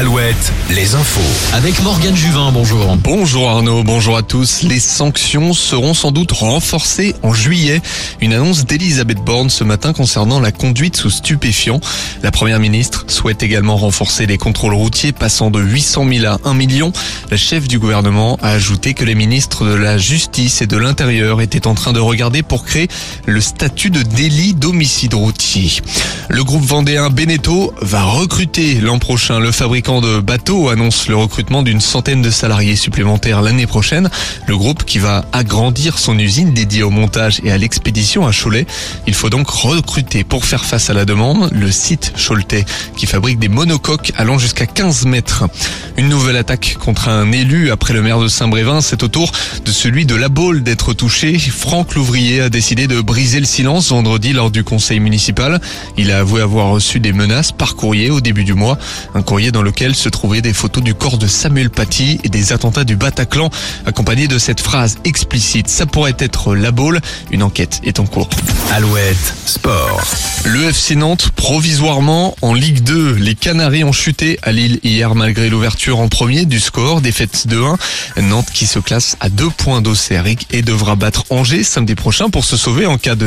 Alouette, les infos. Avec Morgane Juvin, bonjour. Bonjour Arnaud, bonjour à tous. Les sanctions seront sans doute renforcées en juillet. Une annonce d'Elisabeth Borne ce matin concernant la conduite sous stupéfiants. La première ministre souhaite également renforcer les contrôles routiers passant de 800 000 à 1 million. La chef du gouvernement a ajouté que les ministres de la Justice et de l'Intérieur étaient en train de regarder pour créer le statut de délit d'homicide routier. Le groupe vendéen Beneteau va recruter l'an prochain. Le fabricant de bateaux annonce le recrutement d'une centaine de salariés supplémentaires l'année prochaine. Le groupe qui va agrandir son usine dédiée au montage et à l'expédition à Cholet. Il faut donc recruter pour faire face à la demande le site Choletais qui fabrique des monocoques allant jusqu'à 15 mètres. Une nouvelle attaque contre un élu après le maire de Saint-Brévin. C'est au tour de celui de La Baule d'être touché. Franck Louvrier a décidé de briser le silence vendredi lors du conseil municipal. Il a avoué avoir reçu des menaces par courrier au début du mois. Un courrier dans lequel se trouvaient des photos du corps de Samuel Paty et des attentats du Bataclan, accompagnés de cette phrase explicite. Ça pourrait être la boule. Une enquête est en cours. Alouette, sport. Le FC Nantes, provisoirement en Ligue 2. Les Canaries ont chuté à Lille hier malgré l'ouverture en premier du score, défaite de 1. Nantes qui se classe à deux points d'Auxerre et devra battre Angers samedi prochain pour se sauver en cas de